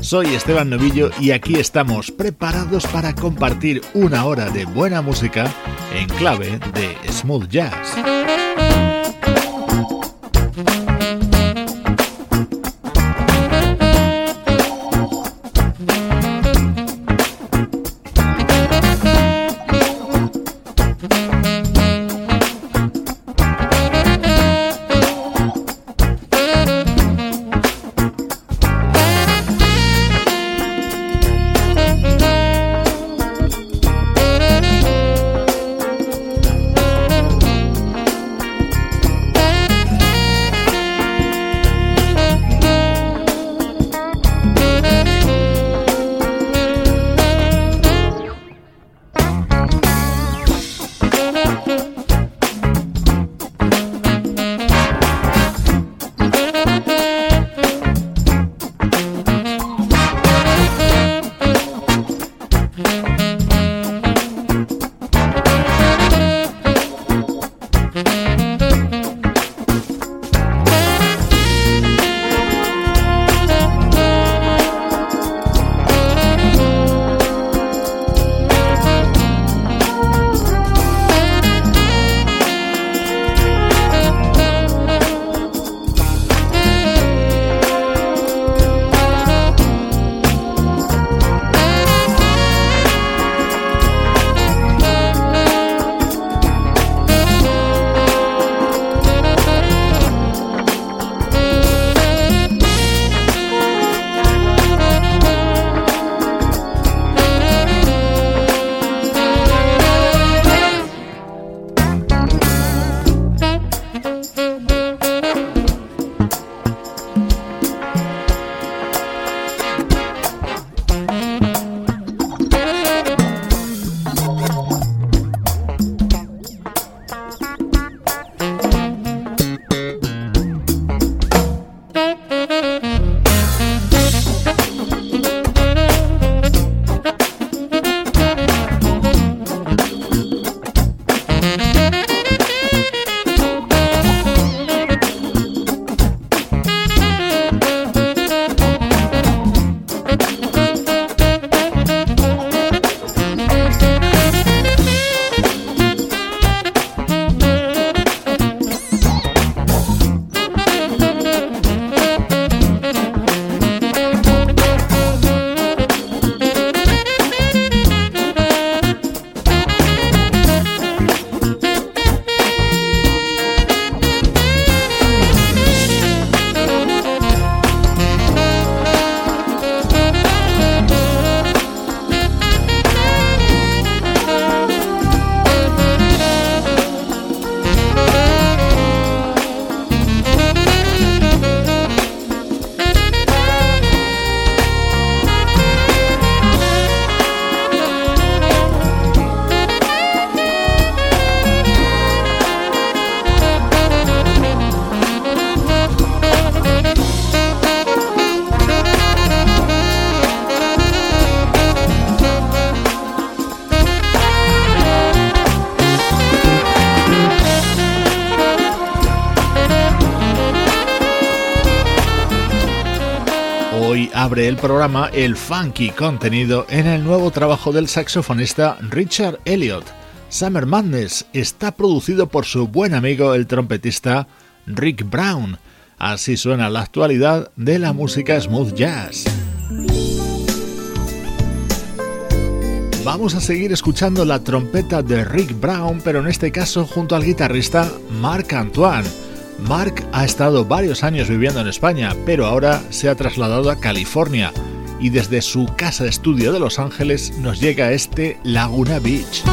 Soy Esteban Novillo y aquí estamos preparados para compartir una hora de buena música en clave de smooth jazz. Programa el funky contenido en el nuevo trabajo del saxofonista Richard Elliot. Summer Madness está producido por su buen amigo el trompetista Rick Brown. Así suena la actualidad de la música smooth jazz. Vamos a seguir escuchando la trompeta de Rick Brown, pero en este caso junto al guitarrista Marc Antoine. Mark ha estado varios años viviendo en España, pero ahora se ha trasladado a California y desde su casa estudio de Los Ángeles nos llega este Laguna Beach.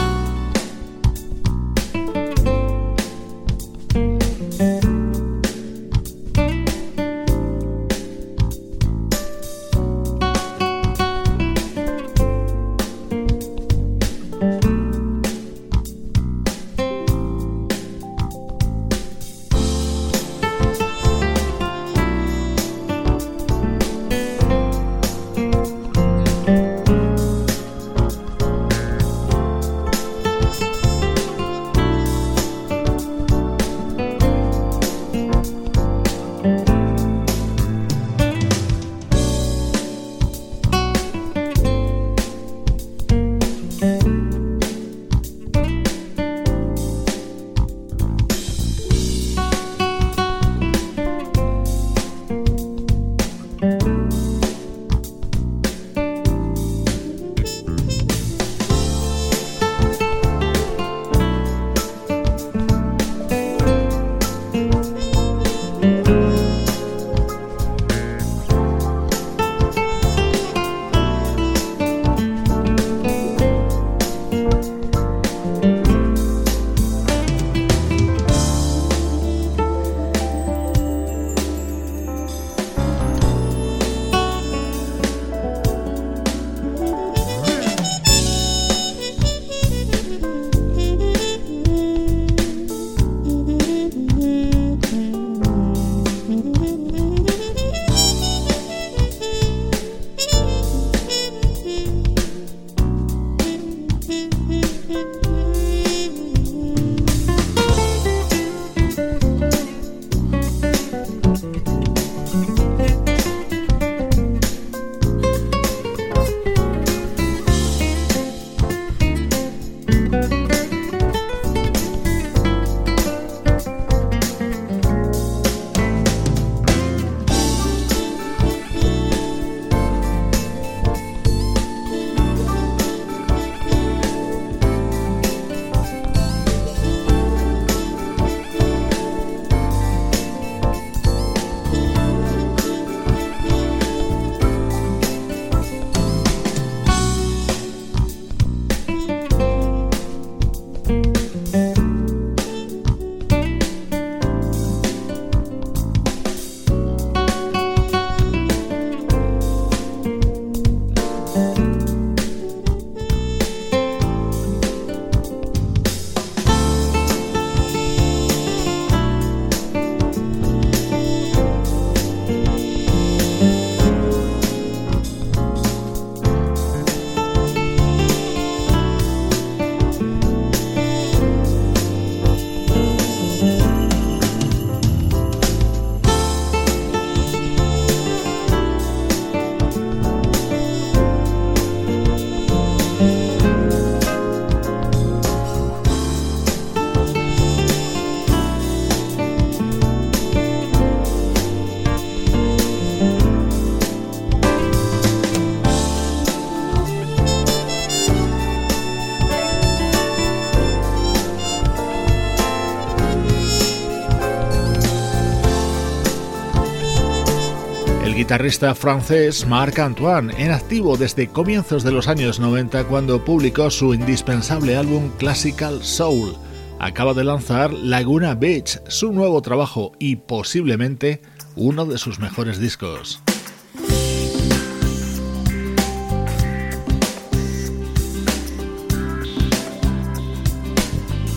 Guitarrista francés Marc Antoine, en activo desde comienzos de los años 90 cuando publicó su indispensable álbum Classical Soul. Acaba de lanzar Laguna Beach, su nuevo trabajo y posiblemente uno de sus mejores discos.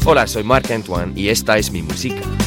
Hola, soy Marc Antoine y esta es mi música.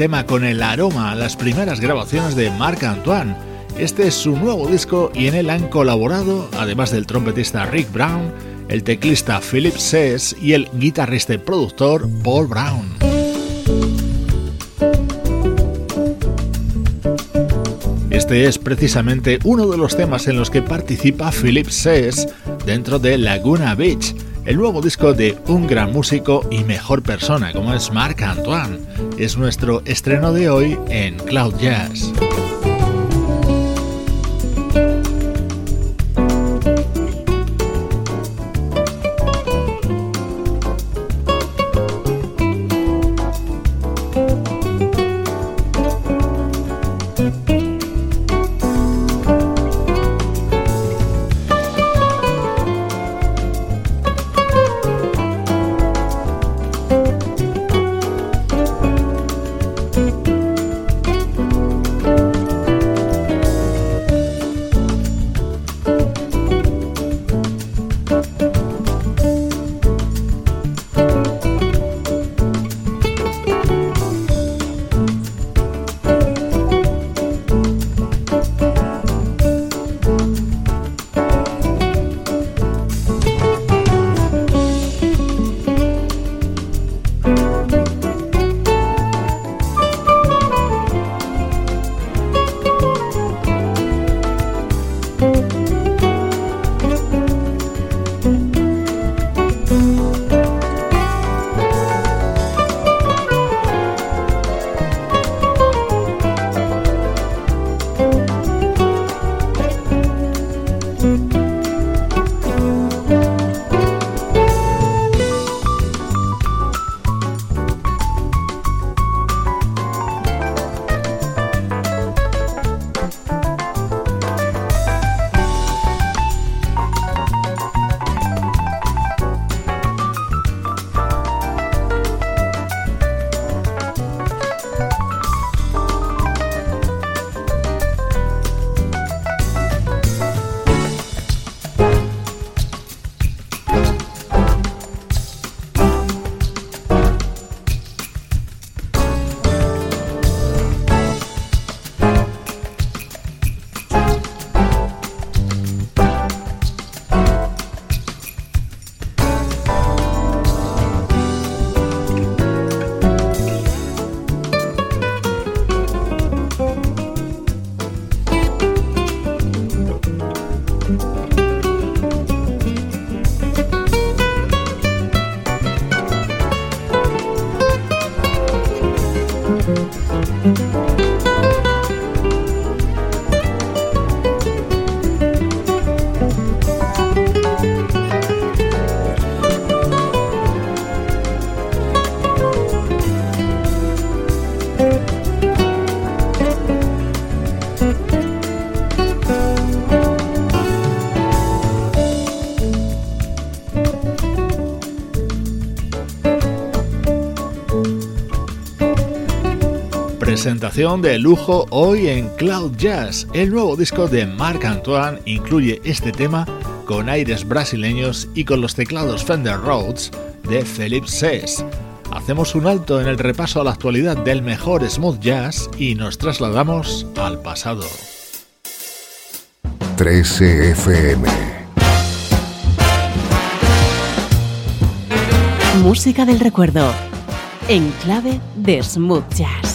Tema con el aroma a las primeras grabaciones de Marc Antoine. Este es su nuevo disco y en él han colaborado, además del trompetista Rick Brown, el teclista Philip Sess y el guitarrista y productor Paul Brown. Este es precisamente uno de los temas en los que participa Philip Sess dentro de Laguna Beach el nuevo disco de un gran músico y mejor persona como es Marc Antoine. Es nuestro estreno de hoy en Cloud Jazz. Presentación de lujo hoy en Cloud Jazz. El nuevo disco de Marc Antoine incluye este tema con aires brasileños y con los teclados Fender Rhodes de Philip Sess. Hacemos un alto en el repaso a la actualidad del mejor smooth jazz y nos trasladamos al pasado. 13 FM Música del recuerdo en clave de smooth jazz.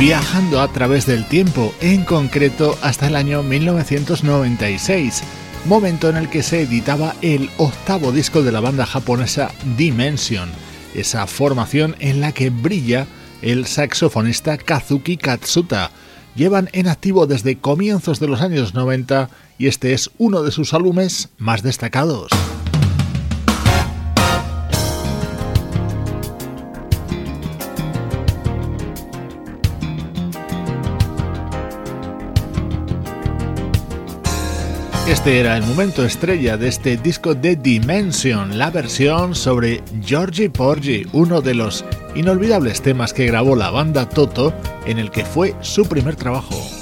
Viajando a través del tiempo, en concreto hasta el año 1996, momento en el que se editaba el octavo disco de la banda japonesa Dimension, esa formación en la que brilla el saxofonista Kazuki Katsuta. Llevan en activo desde comienzos de los años 90 y este es uno de sus álbumes más destacados. Este era el momento estrella de este disco de Dimension, la versión sobre Georgie Porgy, uno de los inolvidables temas que grabó la banda Toto en el que fue su primer trabajo.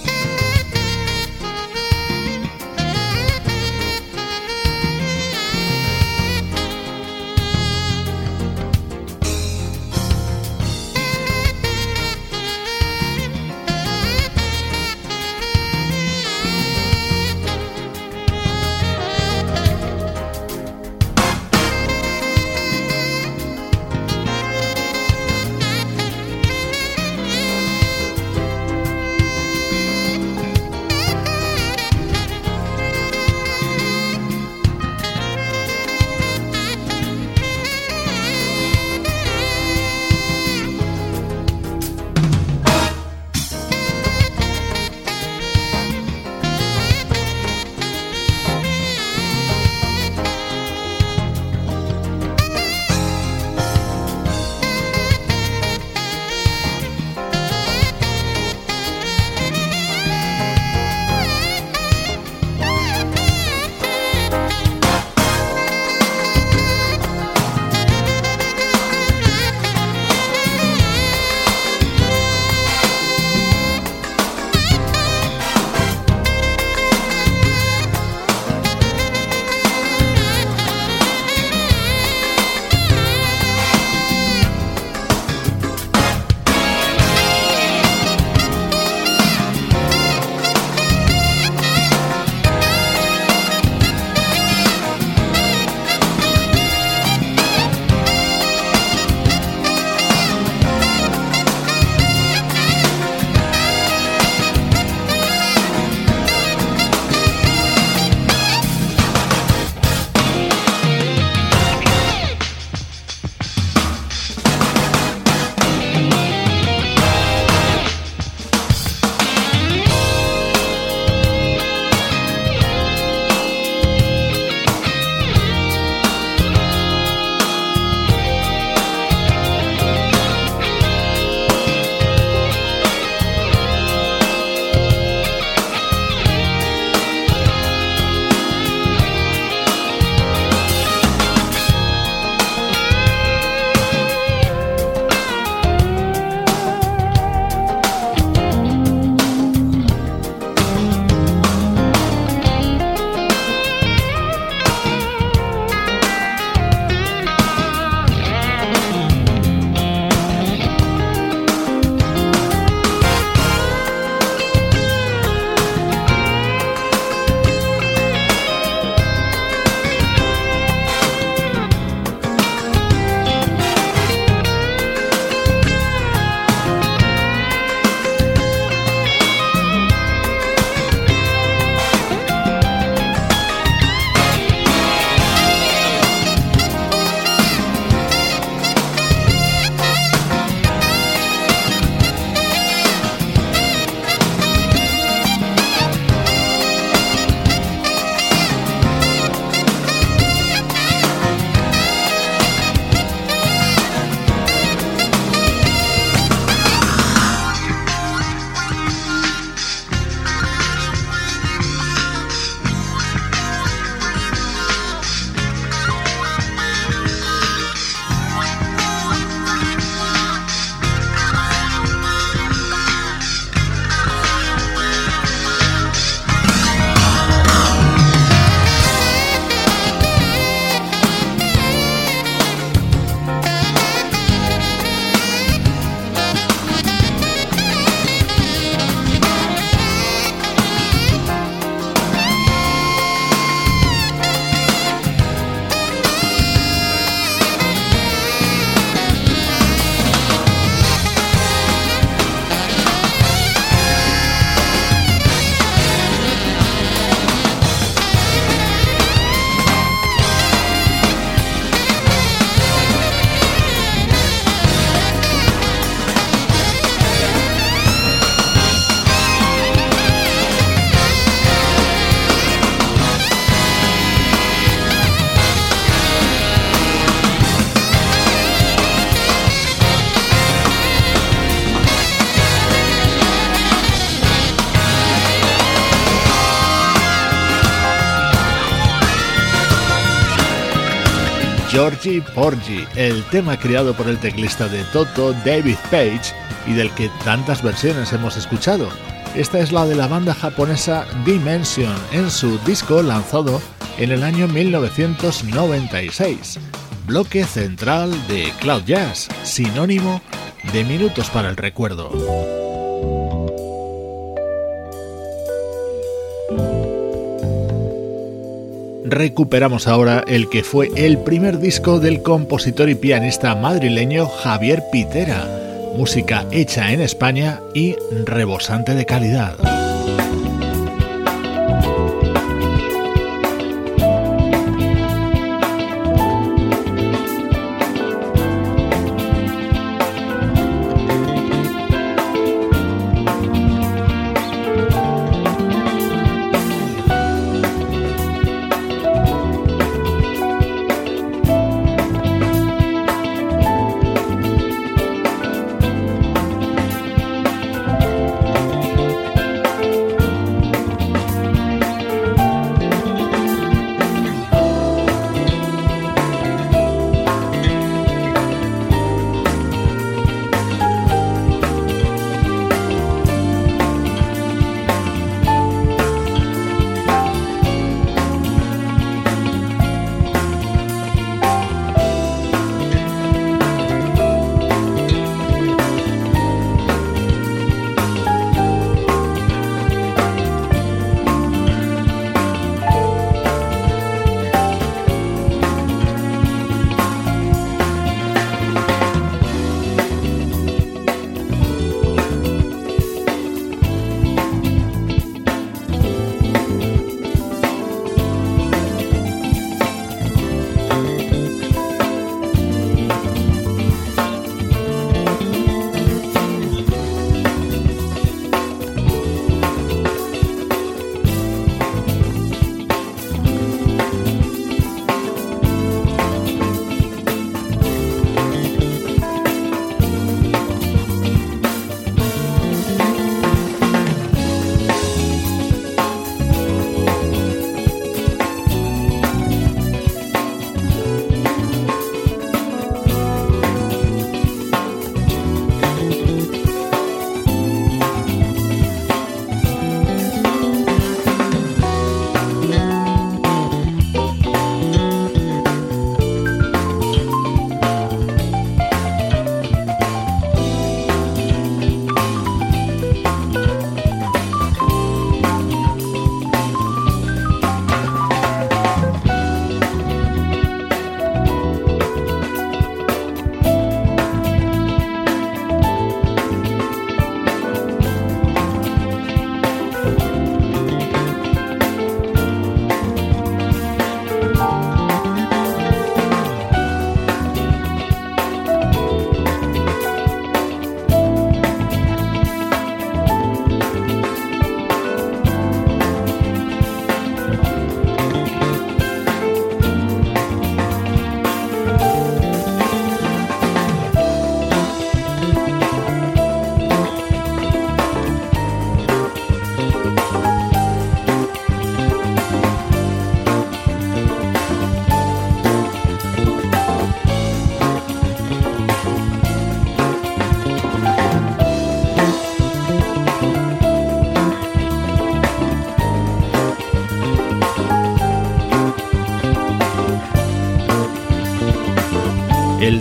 Georgie Porgy, el tema creado por el teclista de Toto, David Page, y del que tantas versiones hemos escuchado. Esta es la de la banda japonesa Dimension en su disco lanzado en el año 1996. Bloque central de Cloud Jazz, sinónimo de minutos para el recuerdo. Recuperamos ahora el que fue el primer disco del compositor y pianista madrileño Javier Pitera, música hecha en España y rebosante de calidad.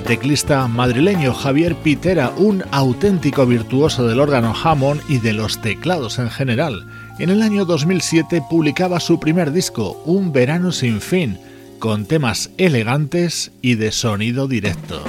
Teclista madrileño Javier Pitera, un auténtico virtuoso del órgano Hammond y de los teclados en general. En el año 2007 publicaba su primer disco, Un verano sin fin, con temas elegantes y de sonido directo.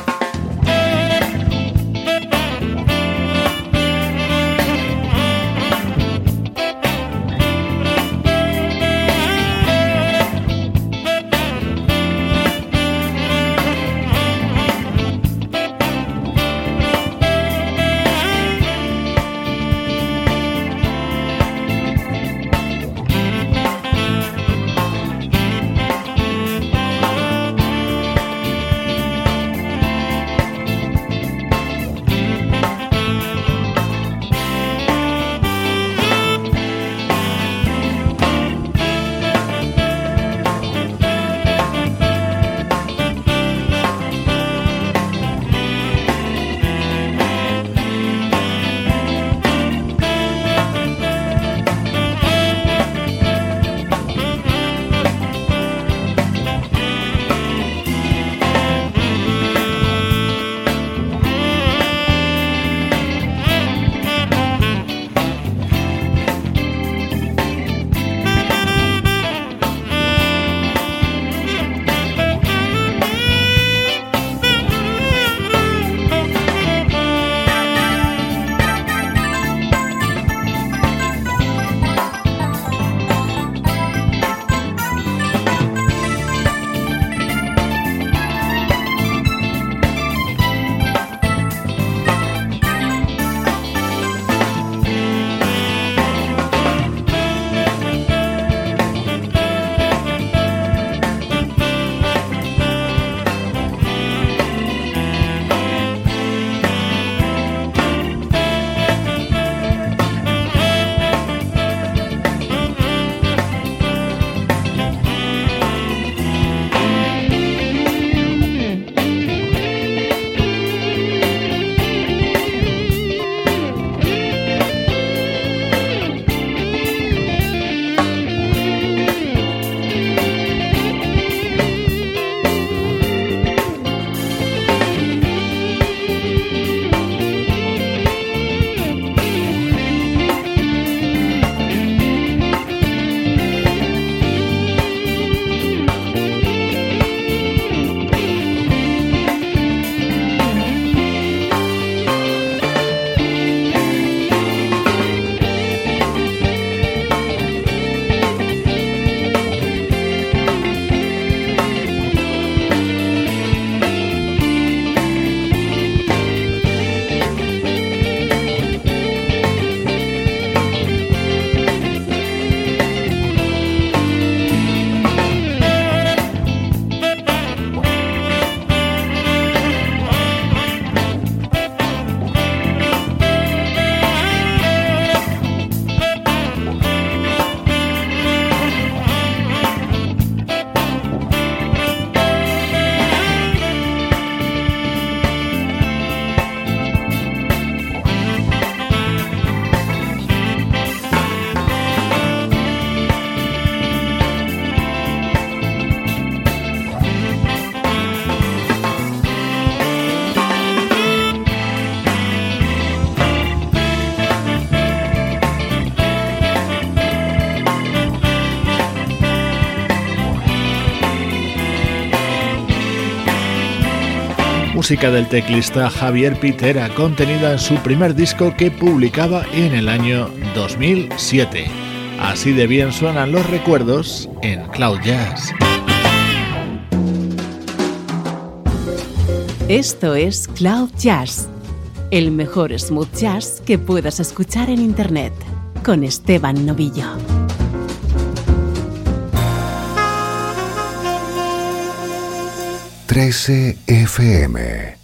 Música del teclista Javier Pitera, contenida en su primer disco que publicaba en el año 2007. Así de bien suenan los recuerdos en Cloud Jazz. Esto es Cloud Jazz, el mejor smooth jazz que puedas escuchar en Internet, con Esteban Novillo. 13 FM.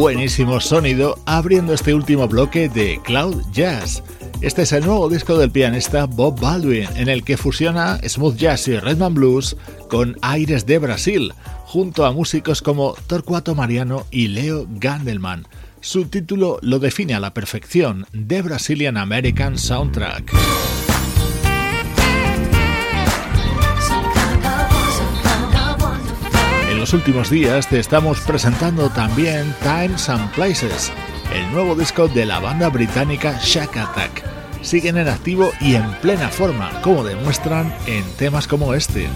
Buenísimo sonido abriendo este último bloque de Cloud Jazz. Este es el nuevo disco del pianista Bob Baldwin, en el que fusiona smooth jazz y rhythm blues con aires de Brasil, junto a músicos como Torcuato Mariano y Leo Gandelman. Su título lo define a la perfección, The Brazilian American Soundtrack. Los últimos días te estamos presentando también Times and Places, el nuevo disco de la banda británica Shack Attack. Siguen en activo y en plena forma, como demuestran en temas como este.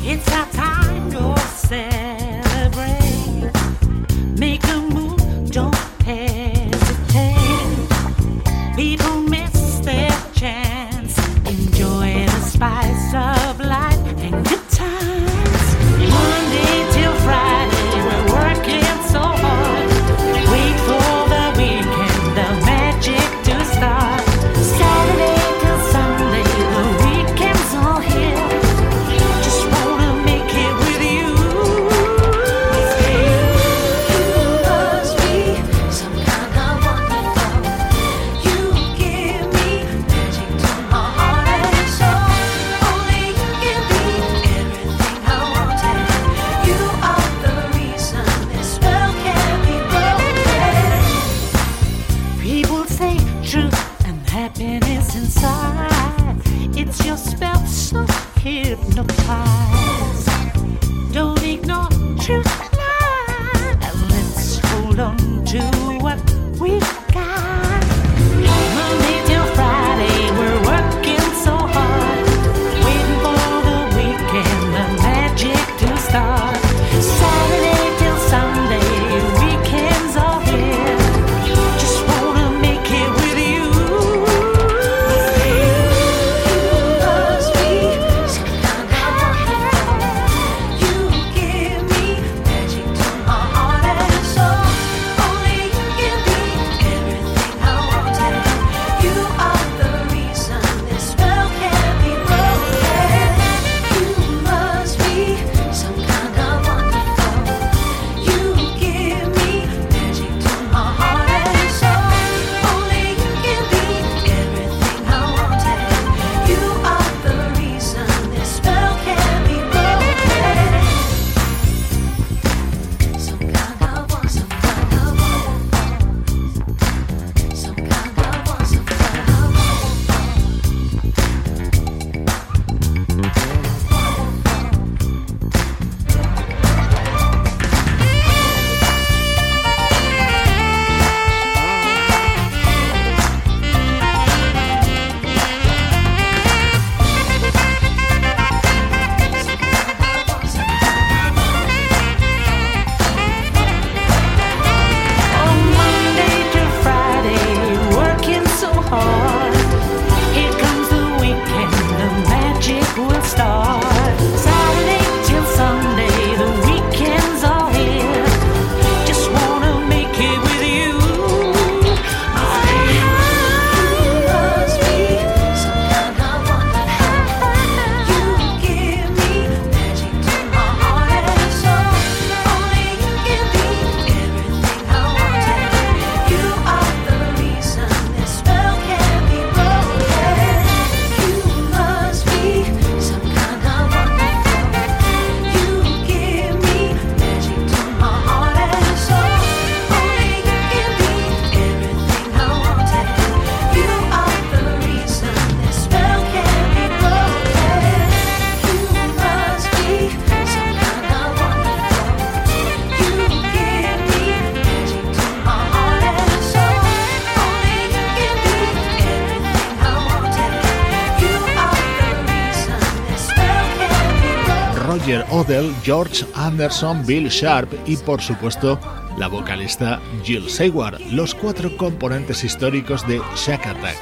George Anderson, Bill Sharp y por supuesto la vocalista Jill Seward, los cuatro componentes históricos de Shack Attack.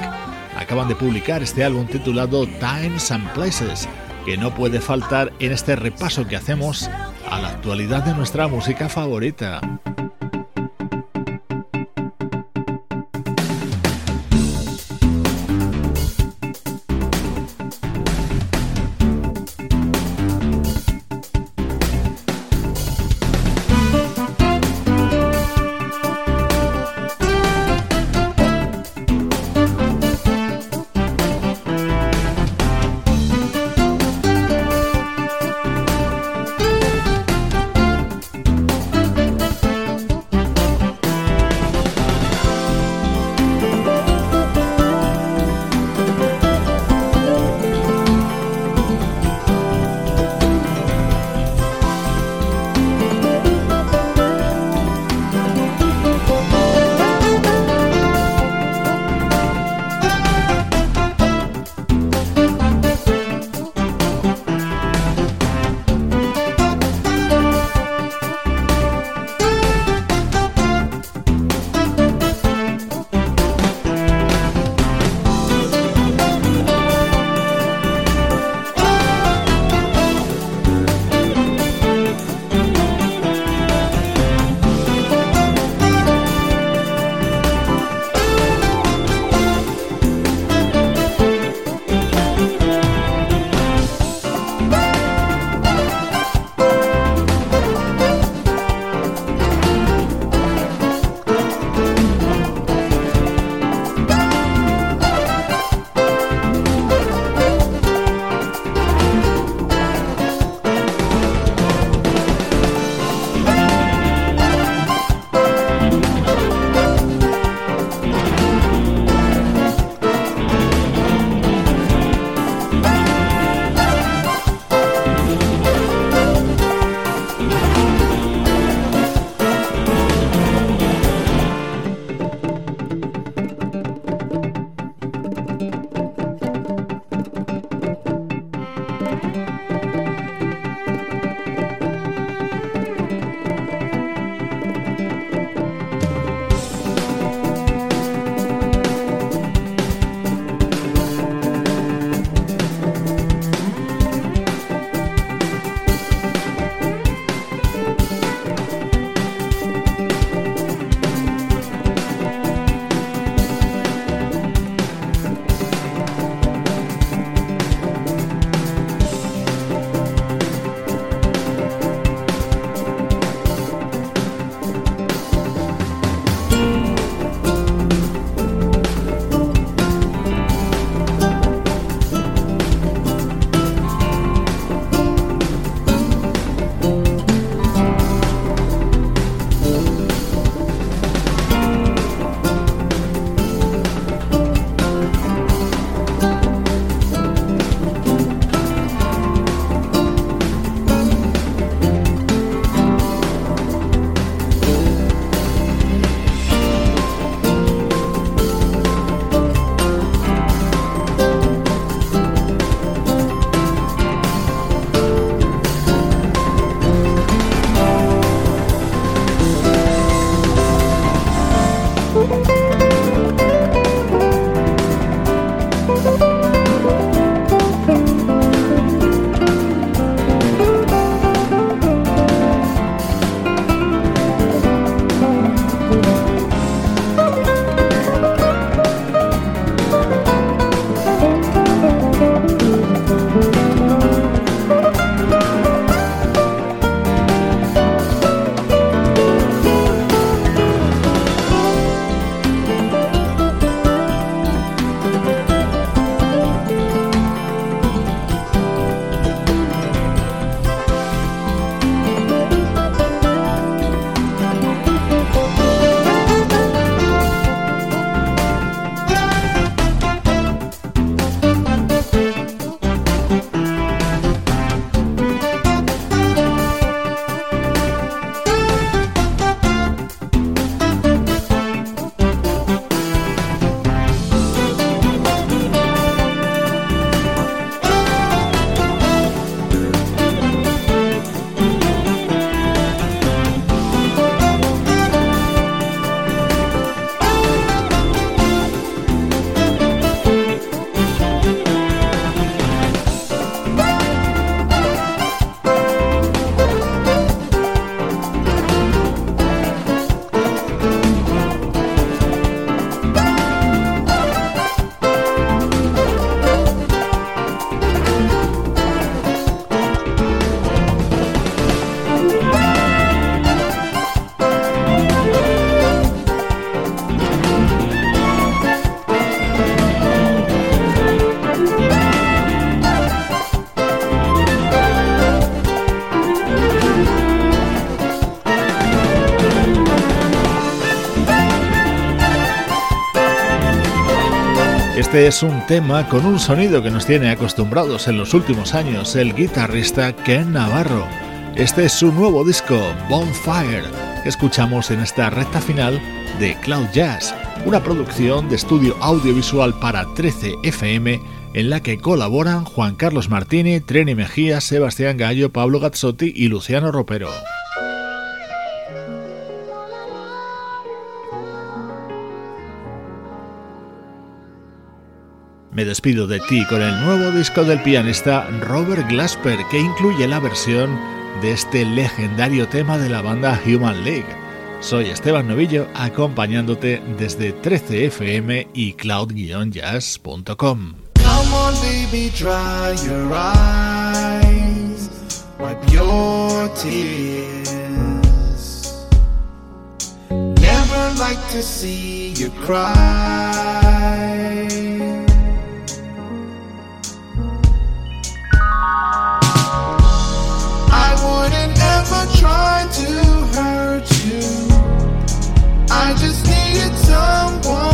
Acaban de publicar este álbum titulado Times and Places, que no puede faltar en este repaso que hacemos a la actualidad de nuestra música favorita. Este es un tema con un sonido que nos tiene acostumbrados en los últimos años el guitarrista Ken Navarro. Este es su nuevo disco, Bonfire, que escuchamos en esta recta final de Cloud Jazz, una producción de estudio audiovisual para 13 FM en la que colaboran Juan Carlos Martini, Treni Mejía, Sebastián Gallo, Pablo Gazzotti y Luciano Ropero. Me despido de ti con el nuevo disco del pianista Robert Glasper que incluye la versión de este legendario tema de la banda Human League. Soy Esteban Novillo acompañándote desde 13fm y cloud-jazz.com. Come on baby, dry your eyes, wipe your tears. Never like to see you cry. Trying to hurt you. I just needed someone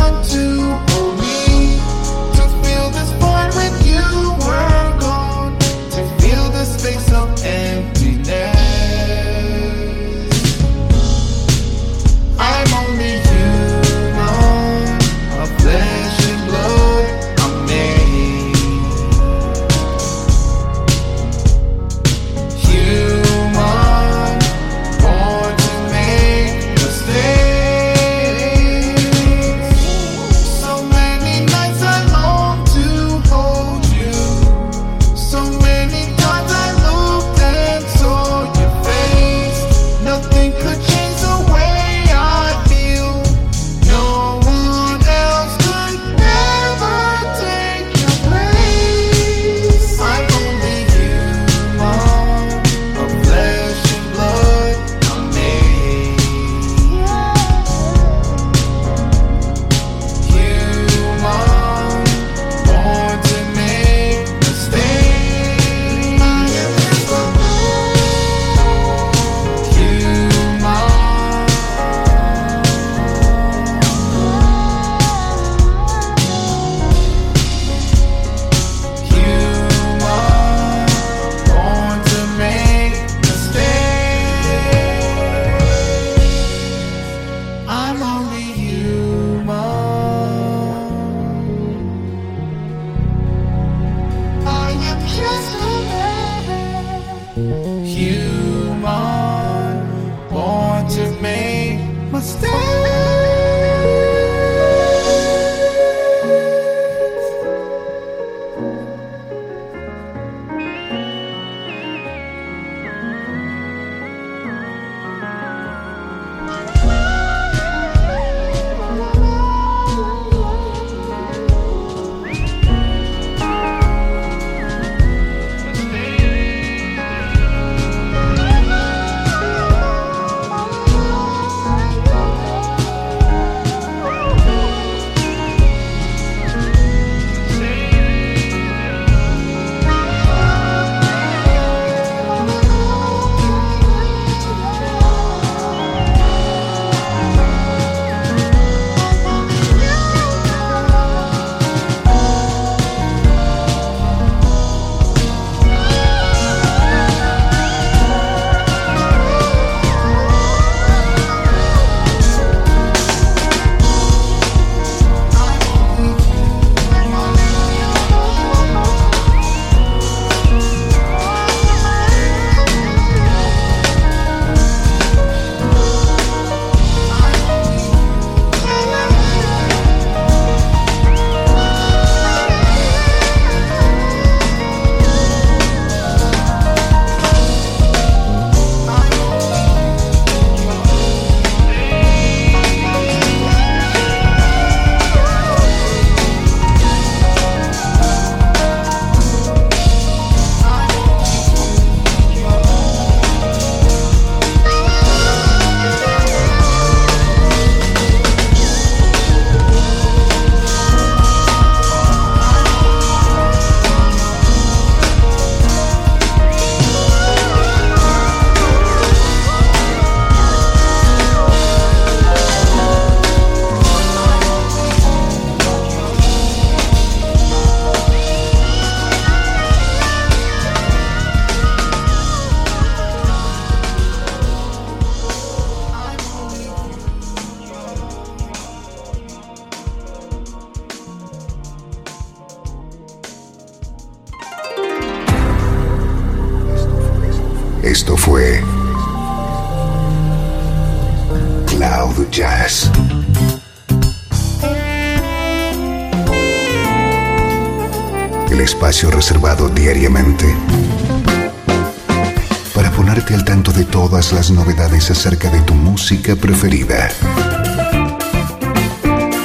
acerca de tu música preferida.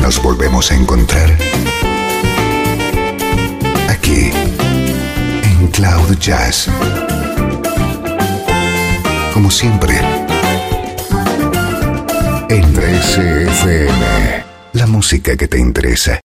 Nos volvemos a encontrar aquí en Cloud Jazz. Como siempre, en 13FM, la música que te interesa.